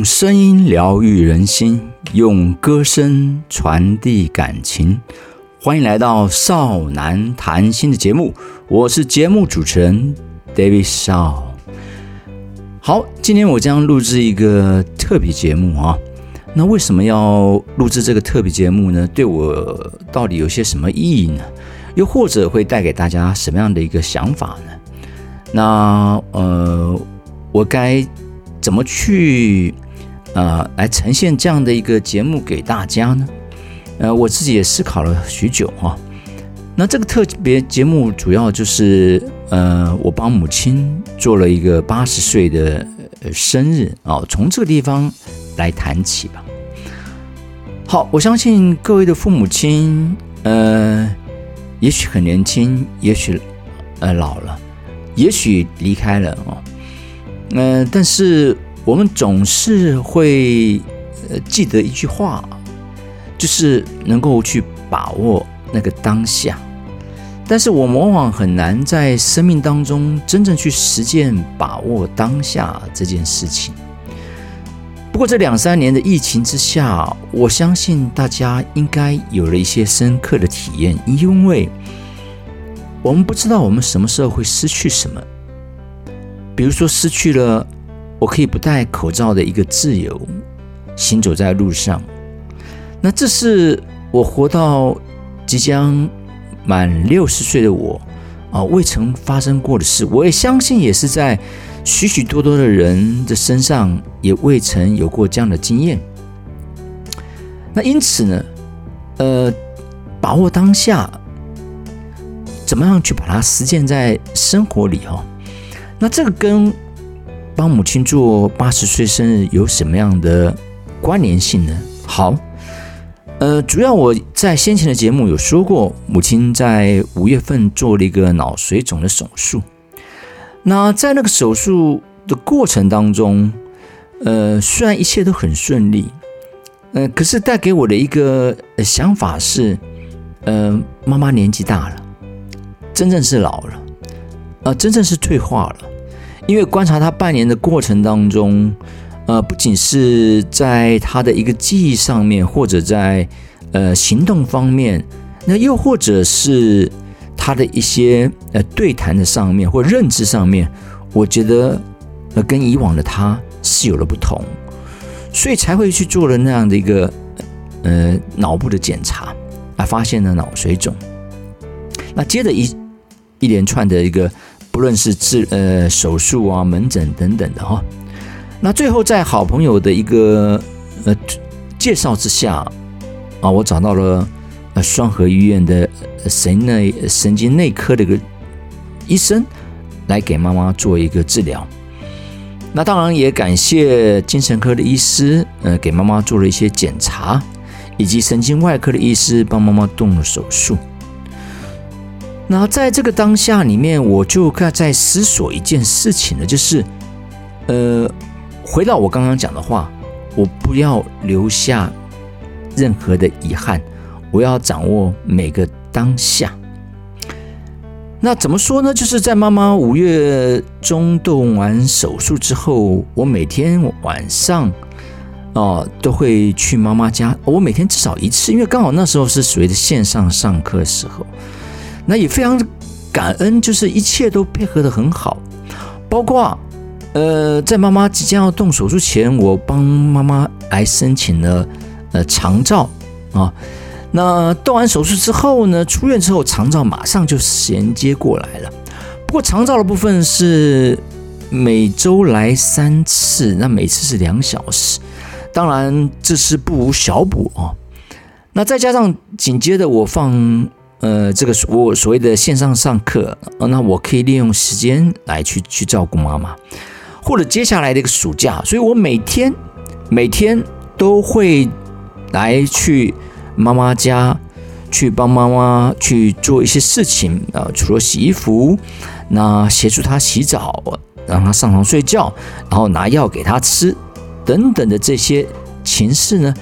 用声音疗愈人心，用歌声传递感情。欢迎来到少男谈心的节目，我是节目主持人 David 少。好，今天我将录制一个特别节目啊。那为什么要录制这个特别节目呢？对我到底有些什么意义呢？又或者会带给大家什么样的一个想法呢？那呃，我该怎么去呃来呈现这样的一个节目给大家呢？呃，我自己也思考了许久啊。那这个特别节目主要就是呃，我帮母亲做了一个八十岁的生日啊，从这个地方来谈起吧。好，我相信各位的父母亲，呃，也许很年轻，也许呃老了。也许离开了哦，嗯，但是我们总是会呃记得一句话，就是能够去把握那个当下。但是我往往很难在生命当中真正去实践把握当下这件事情。不过这两三年的疫情之下，我相信大家应该有了一些深刻的体验，因为。我们不知道我们什么时候会失去什么，比如说失去了我可以不戴口罩的一个自由，行走在路上。那这是我活到即将满六十岁的我啊，未曾发生过的事。我也相信，也是在许许多多的人的身上也未曾有过这样的经验。那因此呢，呃，把握当下。怎么样去把它实践在生活里哦？那这个跟帮母亲做八十岁生日有什么样的关联性呢？好，呃，主要我在先前的节目有说过，母亲在五月份做了一个脑水肿的手术。那在那个手术的过程当中，呃，虽然一切都很顺利，呃，可是带给我的一个想法是，呃，妈妈年纪大了。真正是老了，呃，真正是退化了。因为观察他半年的过程当中，呃，不仅是在他的一个记忆上面，或者在呃行动方面，那又或者是他的一些呃对谈的上面或认知上面，我觉得呃跟以往的他是有了不同，所以才会去做了那样的一个呃脑部的检查，啊，发现了脑水肿。那接着一。一连串的一个，不论是治呃手术啊、门诊等等的哈，那最后在好朋友的一个呃介绍之下啊，我找到了呃双河医院的神内神经内科的一个医生来给妈妈做一个治疗。那当然也感谢精神科的医师，呃，给妈妈做了一些检查，以及神经外科的医师帮妈妈动了手术。那在这个当下里面，我就在思索一件事情了，就是，呃，回到我刚刚讲的话，我不要留下任何的遗憾，我要掌握每个当下。那怎么说呢？就是在妈妈五月中动完手术之后，我每天晚上哦都会去妈妈家，我每天至少一次，因为刚好那时候是属于线上上课时候。那也非常感恩，就是一切都配合的很好，包括呃，在妈妈即将要动手术前，我帮妈妈来申请了呃长照啊。那动完手术之后呢，出院之后长照马上就衔接过来了。不过长照的部分是每周来三次，那每次是两小时，当然这是不无小补啊。那再加上紧接着我放。呃，这个我所谓的线上上课，那我可以利用时间来去去照顾妈妈，或者接下来的一个暑假，所以我每天每天都会来去妈妈家，去帮妈妈去做一些事情啊，除了洗衣服，那协助她洗澡，让她上床睡觉，然后拿药给她吃，等等的这些情事呢，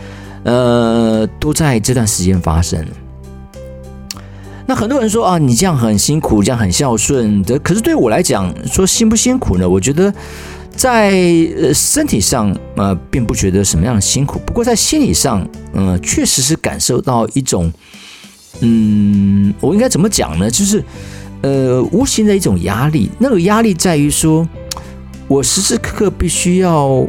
呃，都在这段时间发生。那很多人说啊，你这样很辛苦，这样很孝顺的。可是对我来讲，说辛不辛苦呢？我觉得在呃身体上呃并不觉得什么样的辛苦，不过在心理上，嗯，确实是感受到一种，嗯，我应该怎么讲呢？就是呃无形的一种压力。那个压力在于说，我时时刻刻必须要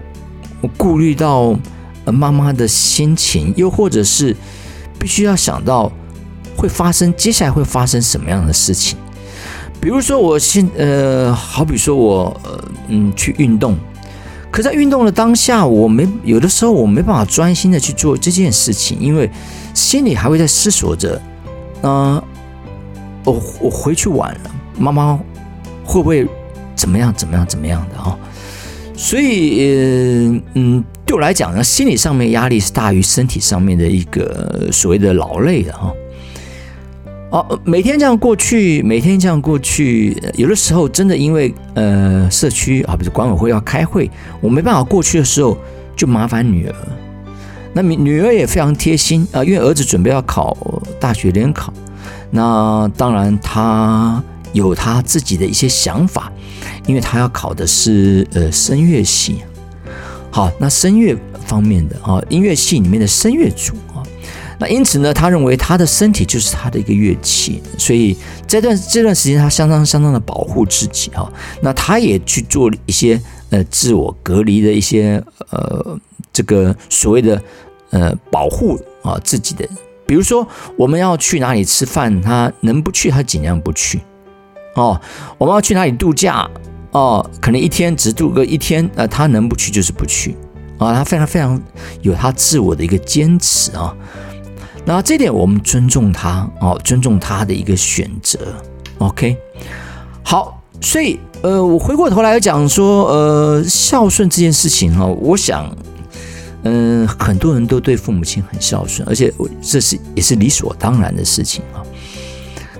顾虑到妈妈的心情，又或者是必须要想到会发生接下来会发生什么样的事情。比如说，我现呃，好比说我嗯去运动，可在运动的当下，我没有的时候我没办法专心的去做这件事情，因为心里还会在思索着，啊，我我回去晚了，妈妈会不会怎么样怎么样怎么样的啊？所以呃嗯，对我来讲呢，心理上面压力是大于身体上面的一个所谓的劳累的哈。哦每天这样过去，每天这样过去，有的时候真的因为呃社区啊，比如管委会要开会，我没办法过去的时候，就麻烦女儿。那女女儿也非常贴心啊，因为儿子准备要考大学联考，那当然他有他自己的一些想法，因为他要考的是呃声乐系。好，那声乐方面的啊，音乐系里面的声乐组。那因此呢，他认为他的身体就是他的一个乐器，所以这段这段时间他相当相当的保护自己哈。那他也去做一些呃自我隔离的一些呃这个所谓的呃保护啊自己的，比如说我们要去哪里吃饭，他能不去他尽量不去哦。我们要去哪里度假哦，可能一天只度个一天，呃，他能不去就是不去啊。他非常非常有他自我的一个坚持啊。那这点我们尊重他哦，尊重他的一个选择。OK，好，所以呃，我回过头来讲说，呃，孝顺这件事情哈，我想，嗯，很多人都对父母亲很孝顺，而且我这是也是理所当然的事情啊。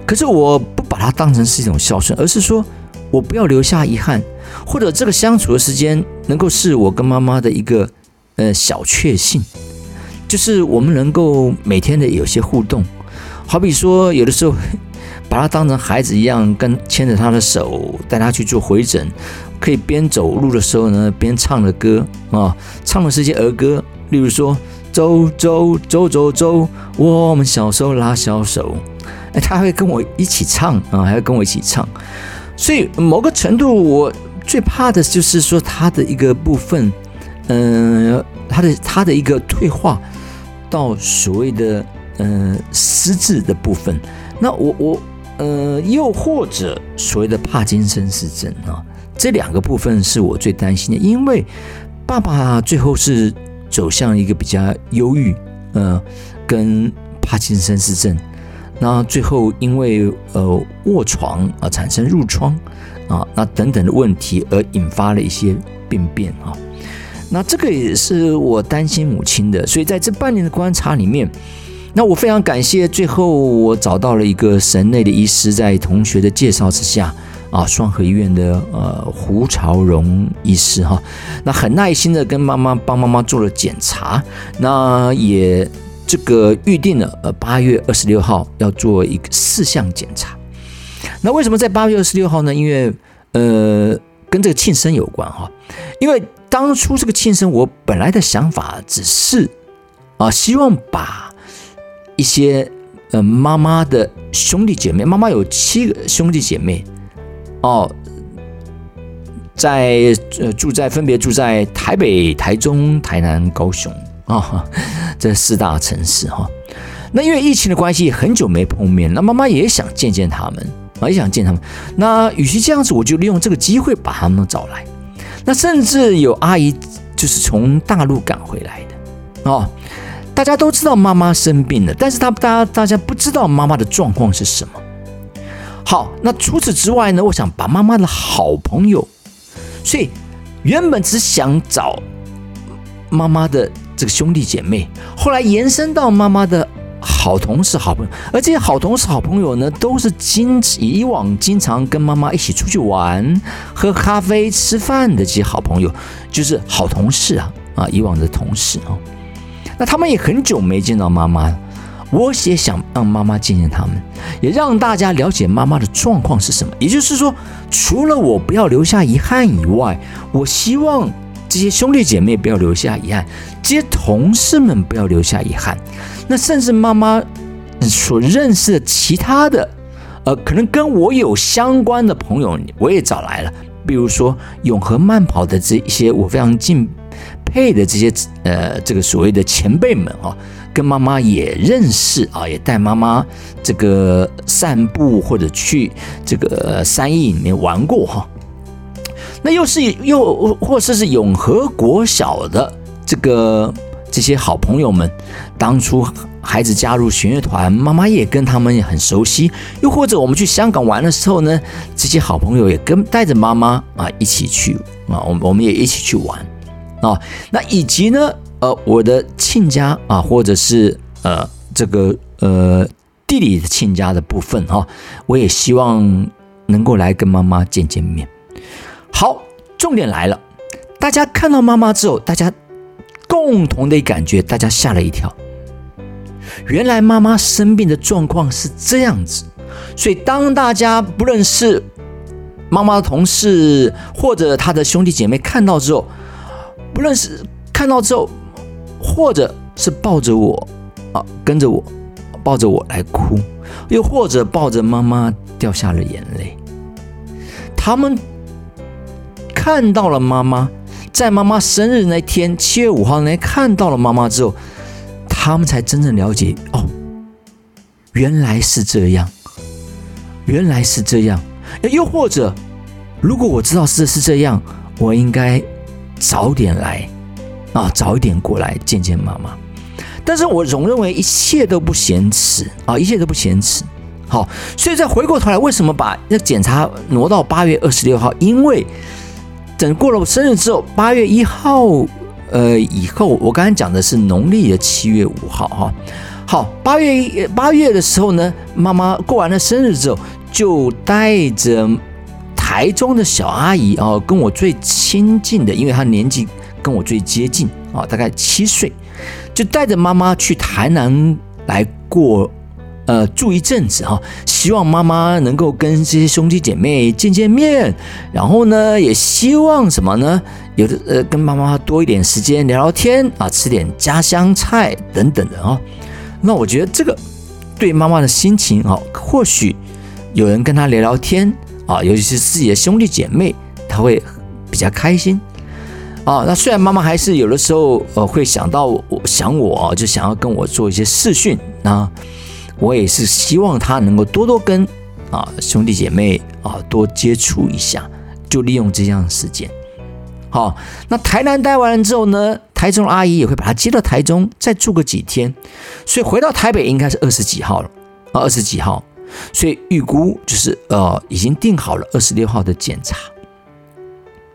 可是我不把它当成是一种孝顺，而是说我不要留下遗憾，或者这个相处的时间能够是我跟妈妈的一个呃小确幸。就是我们能够每天的有些互动，好比说有的时候 把他当成孩子一样，跟牵着他的手带他去做回诊，可以边走路的时候呢边唱着歌啊，唱的是些儿歌，例如说走走走走走，我们小手拉小手，哎，他会跟我一起唱啊，还要跟我一起唱，所以某个程度我最怕的就是说他的一个部分，嗯，他的他的一个退化。到所谓的呃失智的部分，那我我呃又或者所谓的帕金森氏症啊，这两个部分是我最担心的，因为爸爸最后是走向一个比较忧郁，呃，跟帕金森氏症，那最后因为呃卧床啊产生褥疮啊，那等等的问题而引发了一些病变啊。那这个也是我担心母亲的，所以在这半年的观察里面，那我非常感谢，最后我找到了一个神内的医师，在同学的介绍之下，啊，双河医院的呃胡朝荣医师哈，那很耐心的跟妈妈帮妈妈做了检查，那也这个预定了呃八月二十六号要做一个四项检查，那为什么在八月二十六号呢？因为呃跟这个庆生有关哈，因为。当初这个庆生，我本来的想法只是啊，希望把一些呃妈妈的兄弟姐妹，妈妈有七个兄弟姐妹哦，在呃住在分别住在台北、台中、台南、高雄啊 这四大城市哈。那因为疫情的关系，很久没碰面，那妈妈也想见见他们啊，也想见他们。那与其这样子，我就利用这个机会把他们找来。那甚至有阿姨就是从大陆赶回来的哦，大家都知道妈妈生病了，但是他大家大家不知道妈妈的状况是什么。好，那除此之外呢，我想把妈妈的好朋友，所以原本只想找妈妈的这个兄弟姐妹，后来延伸到妈妈的。好同事、好朋友，而这些好同事、好朋友呢，都是经以往经常跟妈妈一起出去玩、喝咖啡、吃饭的这些好朋友，就是好同事啊啊，以往的同事啊。那他们也很久没见到妈妈了我也想让妈妈见见他们，也让大家了解妈妈的状况是什么。也就是说，除了我不要留下遗憾以外，我希望这些兄弟姐妹不要留下遗憾，这些同事们不要留下遗憾。那甚至妈妈所认识的其他的，呃，可能跟我有相关的朋友，我也找来了。比如说永和慢跑的这一些我非常敬佩的这些呃这个所谓的前辈们啊，跟妈妈也认识啊，也带妈妈这个散步或者去这个山艺里面玩过哈。那又是又或者是永和国小的这个这些好朋友们，当初。孩子加入弦乐团，妈妈也跟他们也很熟悉。又或者我们去香港玩的时候呢，这些好朋友也跟带着妈妈啊一起去啊，我我们也一起去玩啊。那以及呢，呃，我的亲家啊，或者是呃这个呃弟弟的亲家的部分哈，我也希望能够来跟妈妈见见面。好，重点来了，大家看到妈妈之后，大家共同的感觉，大家吓了一跳。原来妈妈生病的状况是这样子，所以当大家不论是妈妈的同事或者他的兄弟姐妹看到之后，不论是看到之后，或者是抱着我啊，跟着我抱着我来哭，又或者抱着妈妈掉下了眼泪，他们看到了妈妈，在妈妈生日那天七月五号那天看到了妈妈之后。他们才真正了解哦，原来是这样，原来是这样。又或者，如果我知道是是这样，我应该早点来啊，早一点过来见见妈妈。但是我总认为一切都不嫌迟啊，一切都不嫌迟。好，所以再回过头来，为什么把那检查挪到八月二十六号？因为等过了生日之后，八月一号。呃，以后我刚才讲的是农历的七月五号哈。好，八月一八月的时候呢，妈妈过完了生日之后，就带着台中的小阿姨啊，跟我最亲近的，因为她年纪跟我最接近啊，大概七岁，就带着妈妈去台南来过。呃，住一阵子哈，希望妈妈能够跟这些兄弟姐妹见见面，然后呢，也希望什么呢？有的呃，跟妈妈多一点时间聊聊天啊，吃点家乡菜等等的哦。那我觉得这个对妈妈的心情啊，或许有人跟她聊聊天啊，尤其是自己的兄弟姐妹，她会比较开心啊。那虽然妈妈还是有的时候呃会想到我想我，就想要跟我做一些视讯啊。我也是希望他能够多多跟啊兄弟姐妹啊多接触一下，就利用这样的时间。好，那台南待完了之后呢，台中阿姨也会把他接到台中，再住个几天，所以回到台北应该是二十几号了啊，二十几号，所以预估就是呃已经定好了二十六号的检查。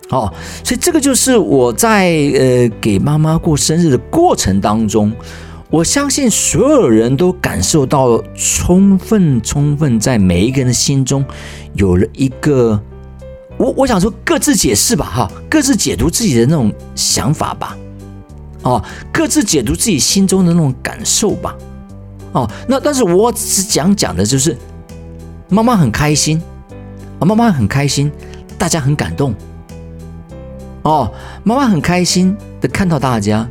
好，所以这个就是我在呃给妈妈过生日的过程当中。我相信所有人都感受到充分、充分，在每一个人的心中有了一个，我我想说各自解释吧，哈，各自解读自己的那种想法吧，哦，各自解读自己心中的那种感受吧，哦，那但是我只讲讲的就是妈妈很开心，啊，妈妈很开心，大家很感动，哦，妈妈很开心的看到大家，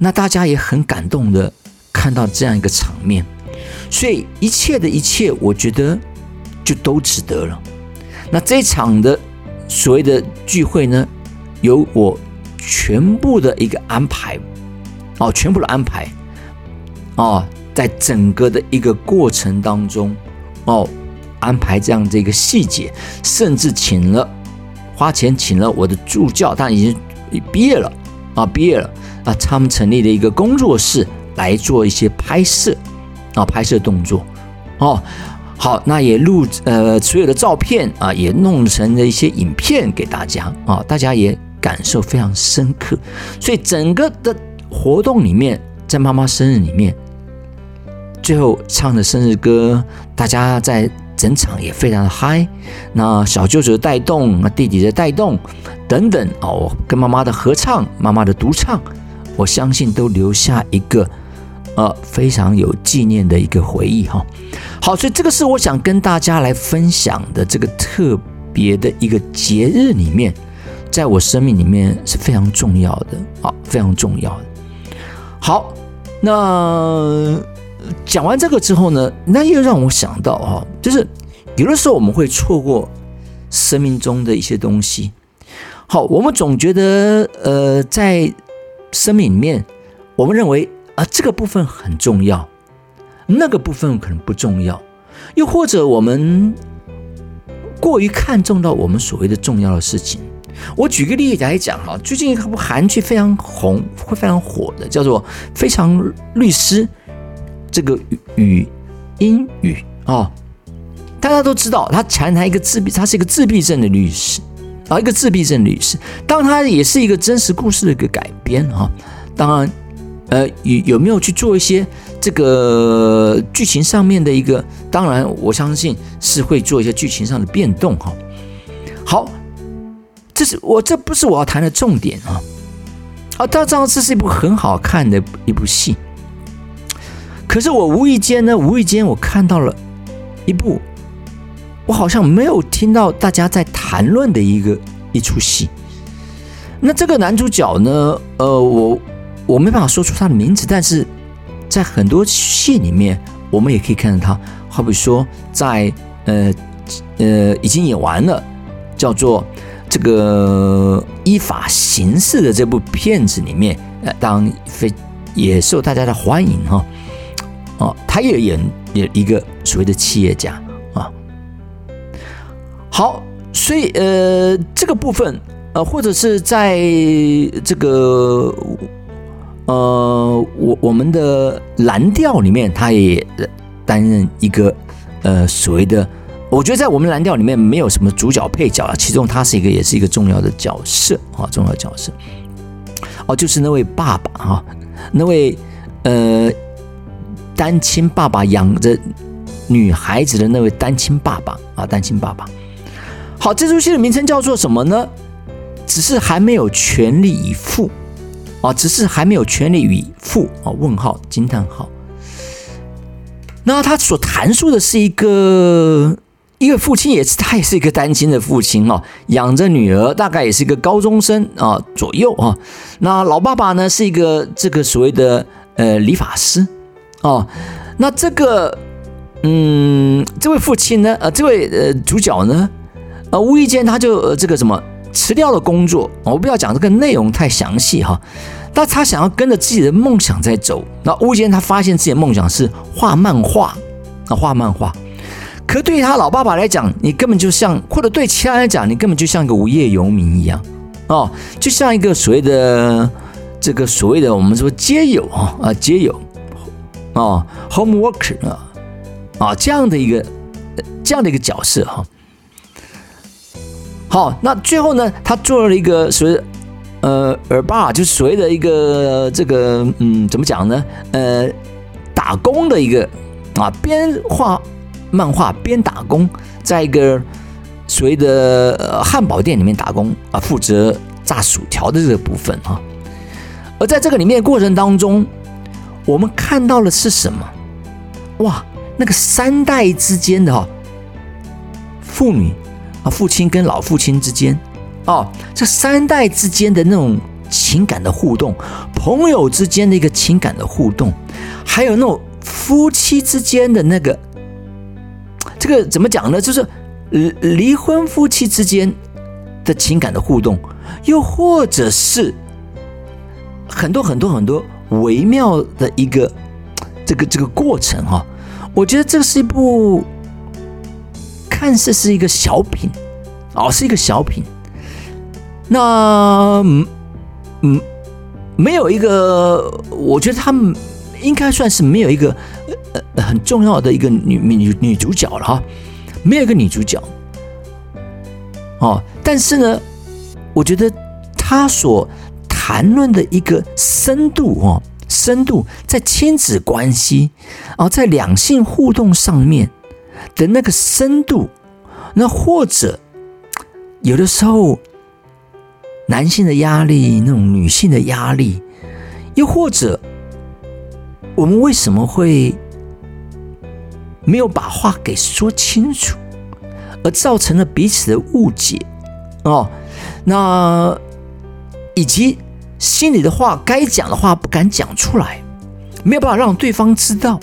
那大家也很感动的。看到这样一个场面，所以一切的一切，我觉得就都值得了。那这场的所谓的聚会呢，由我全部的一个安排，哦，全部的安排，哦，在整个的一个过程当中，哦，安排这样的一个细节，甚至请了花钱请了我的助教，但已经毕业了啊，毕业了啊，他们成立了一个工作室。来做一些拍摄啊，拍摄动作哦，好，那也录呃所有的照片啊，也弄成了一些影片给大家啊，大家也感受非常深刻。所以整个的活动里面，在妈妈生日里面，最后唱的生日歌，大家在整场也非常的嗨。那小舅舅的带动，那弟弟的带动等等哦，跟妈妈的合唱，妈妈的独唱，我相信都留下一个。呃非常有纪念的一个回忆哈。好，所以这个是我想跟大家来分享的这个特别的一个节日里面，在我生命里面是非常重要的啊，非常重要的。好，那讲完这个之后呢，那又让我想到哈，就是有的时候我们会错过生命中的一些东西。好，我们总觉得呃，在生命里面，我们认为啊这个部分很重要，那个部分可能不重要，又或者我们过于看重到我们所谓的重要的事情。我举个例子来讲哈，最近一部韩剧非常红，会非常火的，叫做《非常律师》这个语英语啊，大家都知道，他谈谈一个自闭，他是一个自闭症的律师啊，一个自闭症律师，当然他也是一个真实故事的一个改编啊，当然，呃，有有没有去做一些这个剧情上面的一个？当然，我相信是会做一些剧情上的变动哈。好。这是我这不是我要谈的重点啊！啊，大家这是一部很好看的一部戏。可是我无意间呢，无意间我看到了一部我好像没有听到大家在谈论的一个一出戏。那这个男主角呢？呃，我我没办法说出他的名字，但是在很多戏里面，我们也可以看到他。好比说，在呃呃已经演完了，叫做。这个依法行事的这部片子里面，呃，当非也受大家的欢迎哈，哦，哦他也演演一个所谓的企业家啊。好，所以呃，这个部分呃，或者是在这个呃，我我们的蓝调里面，他也担任一个呃所谓的。我觉得在我们蓝调里面没有什么主角配角啊，其中他是一个，也是一个重要的角色啊，重要角色。哦，就是那位爸爸哈，那位呃单亲爸爸养着女孩子的那位单亲爸爸啊，单亲爸爸。好，这出戏的名称叫做什么呢？只是还没有全力以赴啊，只是还没有全力以赴啊？问号惊叹号。那他所谈述的是一个。一个父亲也是，他也是一个单亲的父亲哦，养着女儿，大概也是一个高中生啊左右啊。那老爸爸呢是一个这个所谓的呃理发师哦。那这个嗯，这位父亲呢，呃，这位呃主角呢，呃，无意间他就呃这个什么辞掉了工作，我不要讲这个内容太详细哈。但他想要跟着自己的梦想在走。那无意间他发现自己的梦想是画漫画啊，画漫画。可对于他老爸爸来讲，你根本就像，或者对其他人讲，你根本就像一个无业游民一样，哦，就像一个所谓的这个所谓的我们说街友啊啊街友，哦，home worker 啊啊这样的一个这样的一个角色哈。好，那最后呢，他做了一个所谓呃耳巴，就是所谓的一个这个嗯怎么讲呢？呃，打工的一个啊边画。漫画边打工，在一个所谓的汉堡店里面打工啊，负责炸薯条的这个部分啊。而在这个里面过程当中，我们看到的是什么？哇，那个三代之间的哈，父女啊，父亲跟老父亲之间哦，这三代之间的那种情感的互动，朋友之间的一个情感的互动，还有那种夫妻之间的那个。这个怎么讲呢？就是离离婚夫妻之间的情感的互动，又或者是很多很多很多微妙的一个这个这个过程哈。我觉得这是一部看似是一个小品哦，是一个小品。那嗯嗯，没有一个，我觉得他们应该算是没有一个。呃，很重要的一个女女女主角了哈，没有一个女主角哦。但是呢，我觉得她所谈论的一个深度哦，深度在亲子关系哦，在两性互动上面的那个深度，那或者有的时候男性的压力，那种女性的压力，又或者。我们为什么会没有把话给说清楚，而造成了彼此的误解？哦，那以及心里的话该讲的话不敢讲出来，没有办法让对方知道。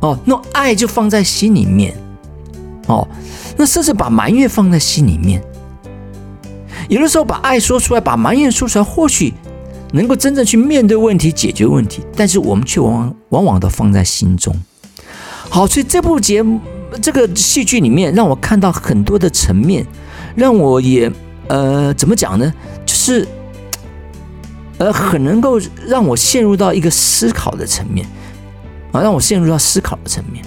哦，那爱就放在心里面。哦，那甚至把埋怨放在心里面。有的时候把爱说出来，把埋怨说出来，或许能够真正去面对问题、解决问题，但是我们却往往往往都放在心中。好，所以这部节目、这个戏剧里面，让我看到很多的层面，让我也呃，怎么讲呢？是呃，很能够让我陷入到一个思考的层面啊，让我陷入到思考的层面。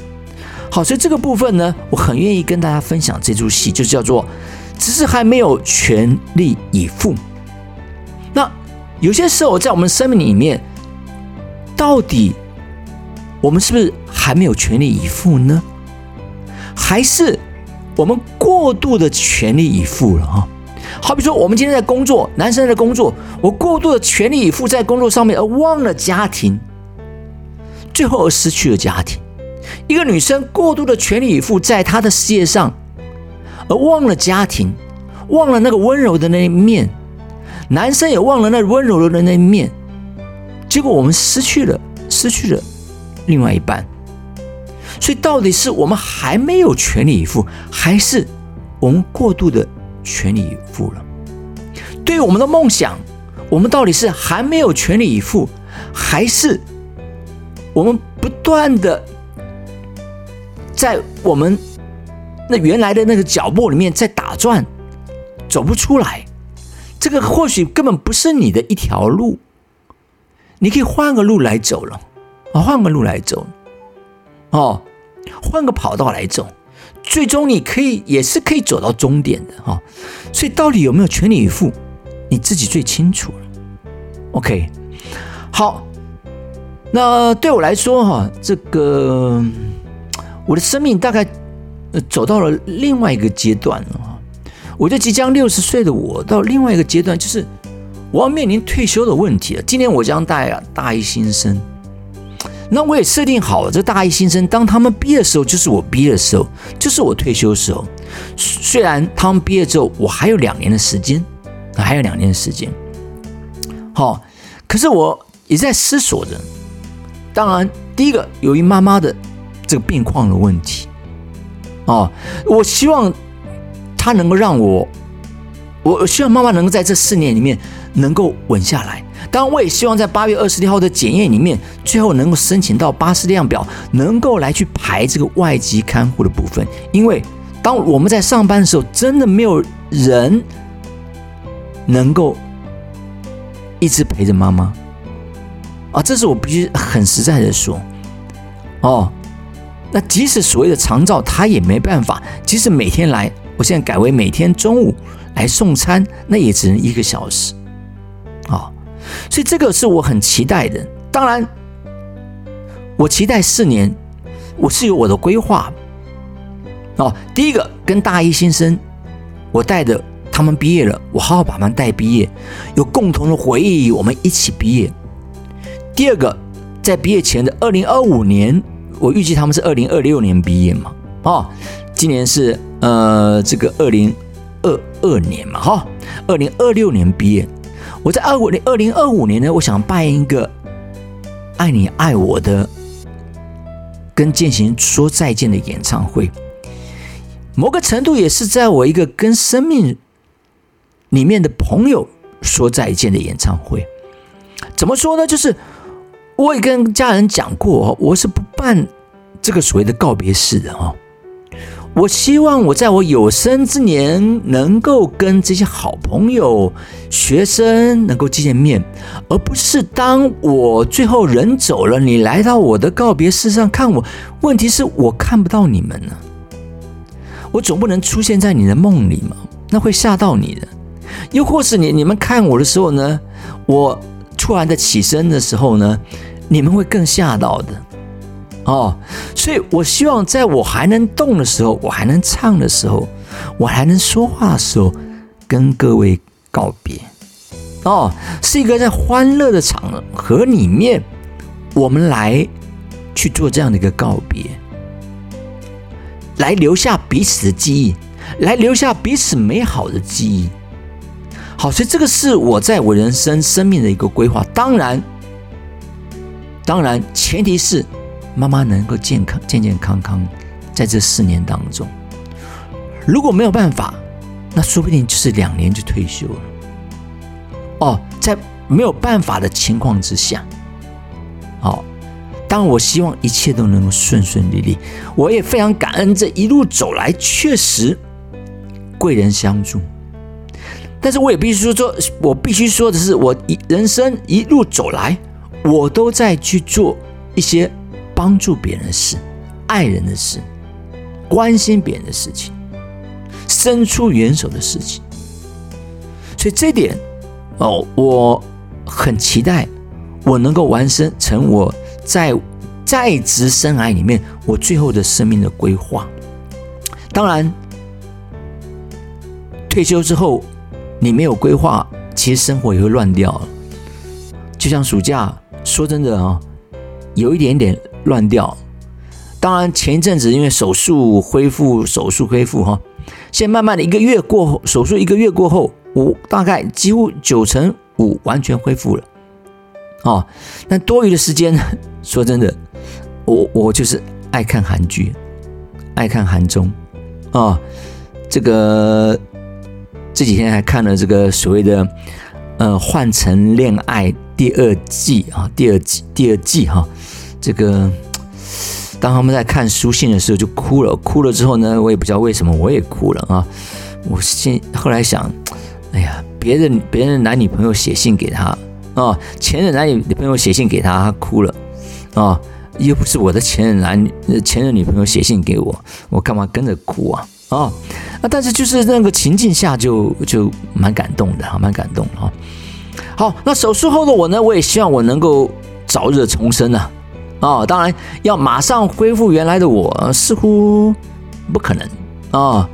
好，所以这个部分呢，我很愿意跟大家分享这出戏，就叫做。只是还没有全力以赴。那有些时候，在我们生命里面，到底我们是不是还没有全力以赴呢？还是我们过度的全力以赴了啊？好比说，我们今天在工作，男生在工作，我过度的全力以赴在工作上面，而忘了家庭，最后而失去了家庭。一个女生过度的全力以赴在她的事业上。而忘了家庭，忘了那个温柔的那一面，男生也忘了那温柔的那一面，结果我们失去了，失去了另外一半。所以，到底是我们还没有全力以赴，还是我们过度的全力以赴了？对于我们的梦想，我们到底是还没有全力以赴，还是我们不断的在我们？那原来的那个脚步里面在打转，走不出来。这个或许根本不是你的一条路，你可以换个路来走了，啊，换个路来走，哦，换个跑道来走，最终你可以也是可以走到终点的哈。所以到底有没有全力以赴，你自己最清楚了。OK，好，那对我来说哈，这个我的生命大概。走到了另外一个阶段了哈，我觉得即将六十岁的我到另外一个阶段，就是我要面临退休的问题了。今年我将带啊大一新生，那我也设定好了，这大一新生当他们毕业的时候，就是我毕业的时候，就是我退休的时候。虽然他们毕业之后，我还有两年的时间，还有两年的时间，好，可是我也在思索着。当然，第一个由于妈妈的这个病况的问题。哦，我希望他能够让我，我希望妈妈能够在这四年里面能够稳下来。当然，我也希望在八月二十六号的检验里面，最后能够申请到巴士量表，能够来去排这个外籍看护的部分。因为当我们在上班的时候，真的没有人能够一直陪着妈妈啊，这是我必须很实在的说，哦。那即使所谓的长照，他也没办法。即使每天来，我现在改为每天中午来送餐，那也只能一个小时，所以这个是我很期待的。当然，我期待四年，我是有我的规划。哦，第一个跟大一新生，我带着他们毕业了，我好好把他们带毕业，有共同的回忆，我们一起毕业。第二个，在毕业前的二零二五年。我预计他们是二零二六年毕业嘛，哦，今年是呃这个二零二二年嘛，哈，二零二六年毕业。我在二五年二零二五年呢，我想办一个爱你爱我的跟践行说再见的演唱会，某个程度也是在我一个跟生命里面的朋友说再见的演唱会。怎么说呢？就是。我也跟家人讲过，我是不办这个所谓的告别式的哦。我希望我在我有生之年能够跟这些好朋友、学生能够见面，而不是当我最后人走了，你来到我的告别式上看我。问题是我看不到你们呢，我总不能出现在你的梦里嘛，那会吓到你的。又或是你你们看我的时候呢，我。突然的起身的时候呢，你们会更吓到的哦。所以我希望在我还能动的时候，我还能唱的时候，我还能说话的时候，跟各位告别哦，是一个在欢乐的场合里面我们来去做这样的一个告别，来留下彼此的记忆，来留下彼此美好的记忆。好，所以这个是我在我人生生命的一个规划。当然，当然前提是妈妈能够健康、健健康康，在这四年当中。如果没有办法，那说不定就是两年就退休了。哦，在没有办法的情况之下，好，当我希望一切都能够顺顺利利。我也非常感恩这一路走来，确实贵人相助。但是我也必须说，我必须说的是，我一人生一路走来，我都在去做一些帮助别人的事、爱人的事、关心别人的事情。伸出援手的事情，所以这点哦，我很期待我能够完成成我在在职生涯里面我最后的生命的规划。当然，退休之后你没有规划，其实生活也会乱掉了。就像暑假，说真的啊，有一点点乱掉。当然，前一阵子因为手术恢复，手术恢复哈。现在慢慢的一个月过后，手术一个月过后，我大概几乎九成五完全恢复了，哦，但多余的时间，说真的，我我就是爱看韩剧，爱看韩综，啊，这个这几天还看了这个所谓的呃《换乘恋爱》第二季啊，第二季第二季哈，这个。当他们在看书信的时候就哭了，哭了之后呢，我也不知道为什么我也哭了啊！我现后来想，哎呀，别人别人男女朋友写信给他啊，前任男女朋友写信给他，他哭了啊，又不是我的前任男前任女朋友写信给我，我干嘛跟着哭啊？啊啊！但是就是那个情境下就就蛮感动的哈，蛮感动的。好，那手术后的我呢，我也希望我能够早日重生啊。哦，当然要马上恢复原来的我，似乎不可能啊。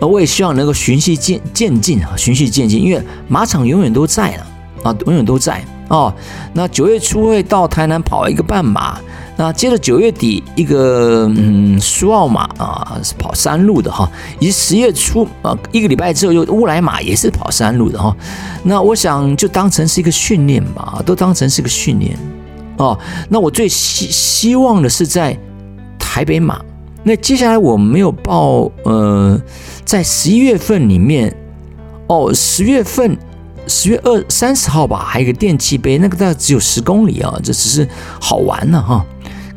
我也希望能够循序渐渐进啊，循序渐进，因为马场永远都在了啊，永远都在哦。那九月初会到台南跑一个半马，那接着九月底一个嗯苏澳马啊，是跑山路的哈，以及十月初啊一个礼拜之后又乌来马也是跑山路的哈。那我想就当成是一个训练吧，都当成是个训练。哦，那我最希希望的是在台北马。那接下来我没有报，呃，在十一月份里面，哦，十月份十月二三十号吧，还有一个电器杯，那个大概只有十公里啊，这只是好玩呢哈，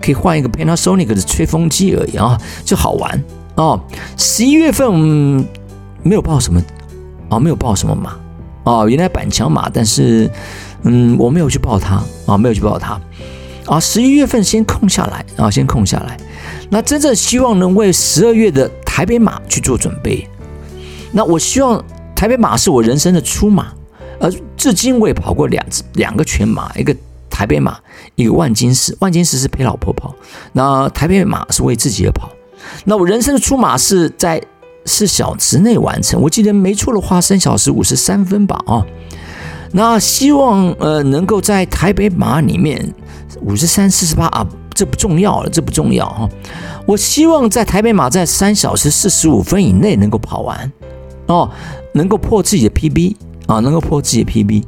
可以换一个 Panasonic 的吹风机而已啊，就好玩哦。十一月份没有报什么，哦，没有报什么马，哦，原来板桥马，但是。嗯，我没有去报他啊，没有去报他啊。十一月份先空下来啊，先空下来。那真正希望能为十二月的台北马去做准备。那我希望台北马是我人生的出马，而至今我也跑过两次两个全马，一个台北马，一个万金石。万金石是陪老婆跑，那台北马是为自己而跑。那我人生的出马是在四小时内完成，我记得没错的话，三小时五十三分吧啊。那希望呃能够在台北马里面五十三四十八啊，这不重要了，这不重要哈。我希望在台北马在三小时四十五分以内能够跑完哦，能够破自己的 PB 啊，能够破自己的 PB。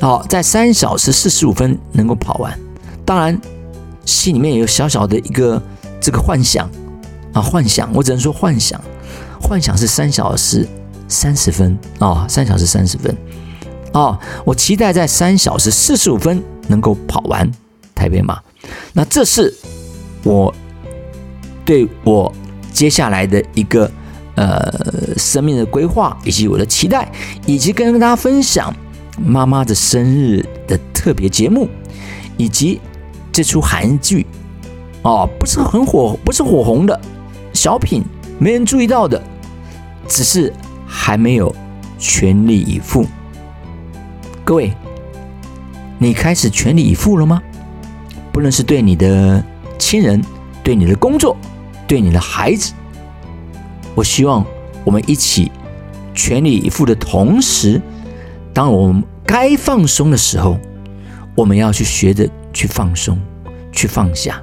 好，在三小时四十五分能够跑完。当然，心里面有小小的一个这个幻想啊，幻想，我只能说幻想，幻想是三小时三十分啊，三小时三十分。哦，我期待在三小时四十五分能够跑完台北马。那这是我对我接下来的一个呃生命的规划，以及我的期待，以及跟大家分享妈妈的生日的特别节目，以及这出韩剧哦，不是很火，不是火红的小品，没人注意到的，只是还没有全力以赴。各位，你开始全力以赴了吗？不论是对你的亲人、对你的工作、对你的孩子，我希望我们一起全力以赴的同时，当我们该放松的时候，我们要去学着去放松，去放下，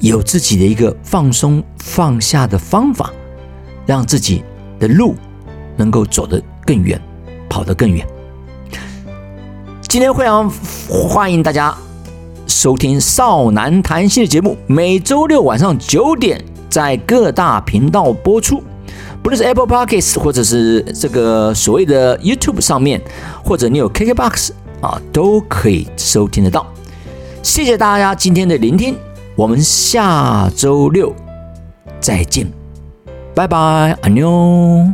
有自己的一个放松放下的方法，让自己的路能够走得更远，跑得更远。今天非常欢迎大家收听少男谈心的节目，每周六晚上九点在各大频道播出。不论是 Apple Podcasts 或者是这个所谓的 YouTube 上面，或者你有 KKBox 啊，都可以收听得到。谢谢大家今天的聆听，我们下周六再见，拜拜，安妞。